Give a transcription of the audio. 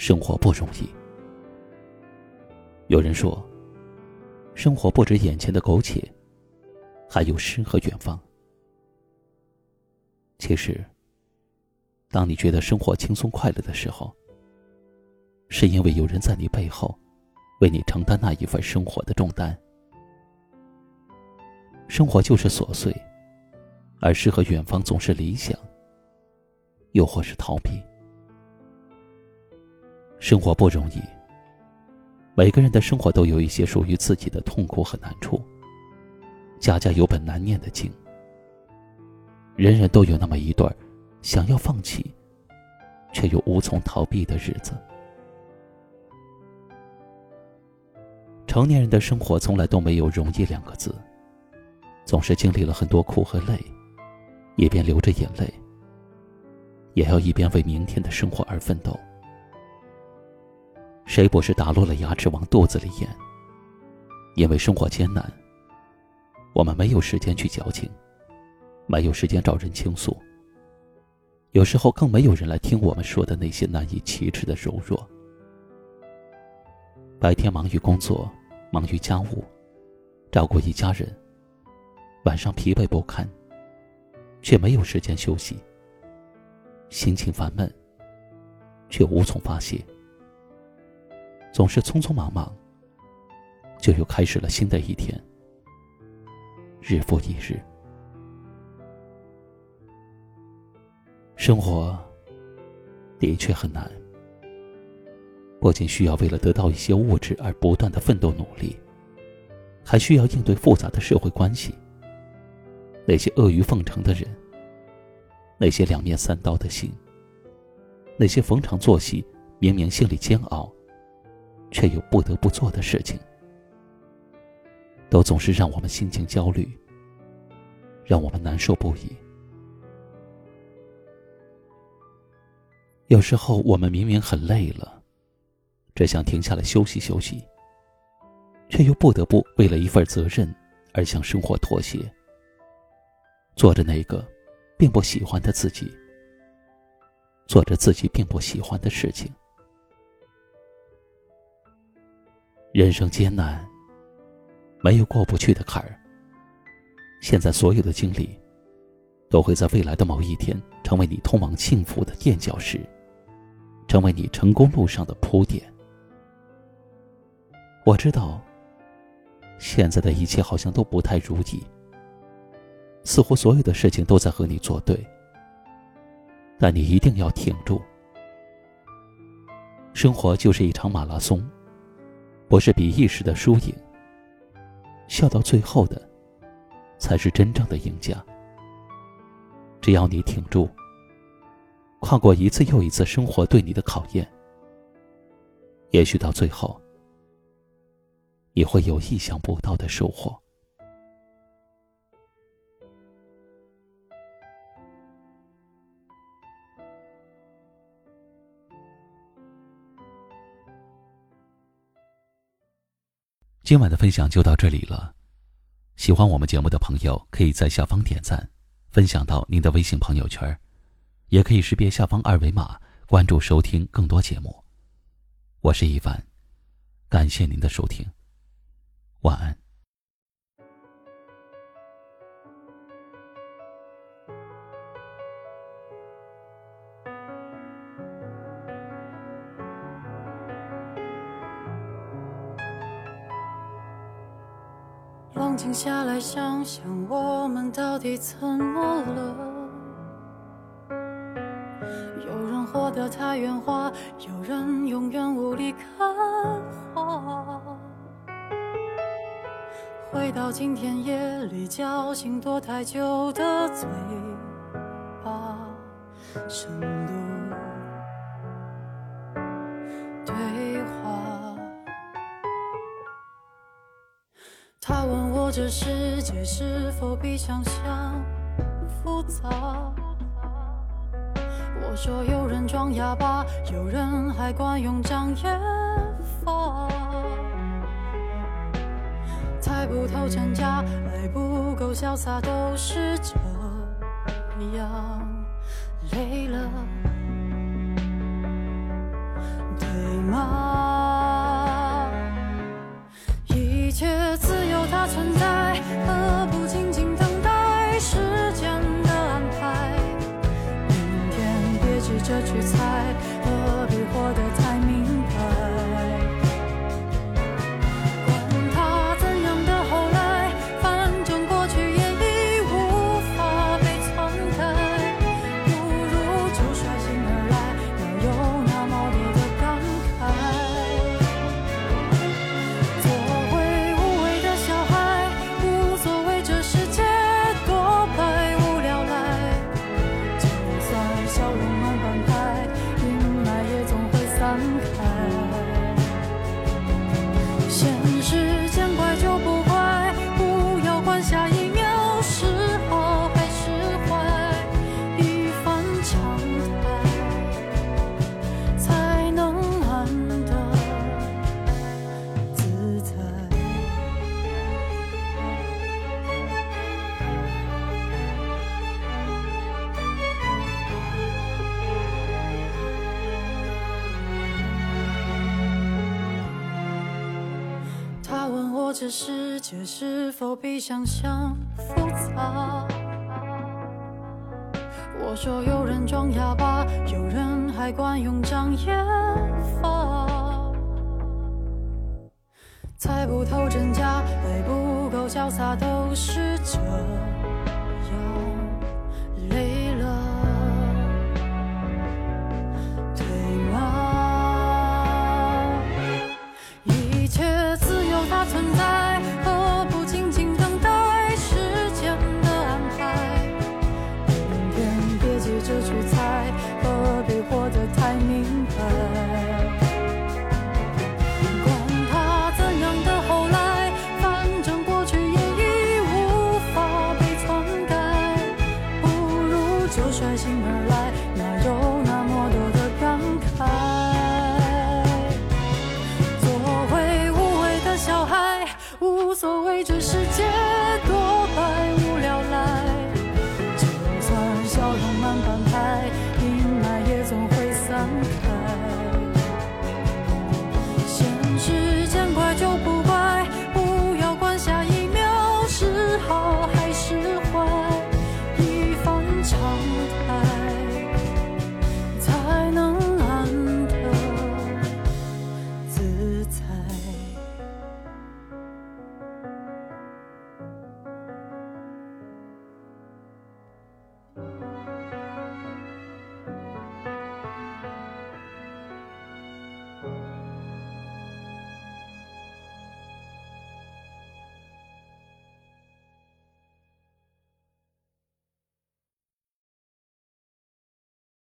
生活不容易。有人说，生活不止眼前的苟且，还有诗和远方。其实，当你觉得生活轻松快乐的时候，是因为有人在你背后，为你承担那一份生活的重担。生活就是琐碎，而诗和远方总是理想，又或是逃避。生活不容易，每个人的生活都有一些属于自己的痛苦和难处。家家有本难念的经，人人都有那么一段想要放弃，却又无从逃避的日子。成年人的生活从来都没有容易两个字，总是经历了很多苦和累，一边流着眼泪，也要一边为明天的生活而奋斗。谁不是打落了牙齿往肚子里咽？因为生活艰难，我们没有时间去矫情，没有时间找人倾诉。有时候更没有人来听我们说的那些难以启齿的柔弱。白天忙于工作，忙于家务，照顾一家人；晚上疲惫不堪，却没有时间休息。心情烦闷，却无从发泄。总是匆匆忙忙，就又开始了新的一天。日复一日，生活的确很难。不仅需要为了得到一些物质而不断的奋斗努力，还需要应对复杂的社会关系。那些阿谀奉承的人，那些两面三刀的心，那些逢场作戏，明明心里煎熬。却又不得不做的事情，都总是让我们心情焦虑，让我们难受不已。有时候，我们明明很累了，只想停下来休息休息，却又不得不为了一份责任而向生活妥协，做着那个并不喜欢的自己，做着自己并不喜欢的事情。人生艰难，没有过不去的坎儿。现在所有的经历，都会在未来的某一天成为你通往幸福的垫脚石，成为你成功路上的铺垫。我知道，现在的一切好像都不太如意，似乎所有的事情都在和你作对。但你一定要挺住，生活就是一场马拉松。不是比一时的输赢，笑到最后的，才是真正的赢家。只要你挺住，跨过一次又一次生活对你的考验，也许到最后，你会有意想不到的收获。今晚的分享就到这里了。喜欢我们节目的朋友，可以在下方点赞，分享到您的微信朋友圈，也可以识别下方二维码关注收听更多节目。我是一凡，感谢您的收听，晚安。冷静下来想想，我们到底怎么了？有人活得太圆滑，有人永远无力看花。回到今天夜里叫醒躲太久的嘴巴，深度这世界是否比想象复杂？我说有人装哑巴，有人还惯用障眼法，猜不透真假，爱不够潇洒，都是这样，累了。我的。他问我这世界是否比想象复杂，我说有人装哑巴，有人还惯用障眼法，猜不透真假，爱不够潇洒都是。home.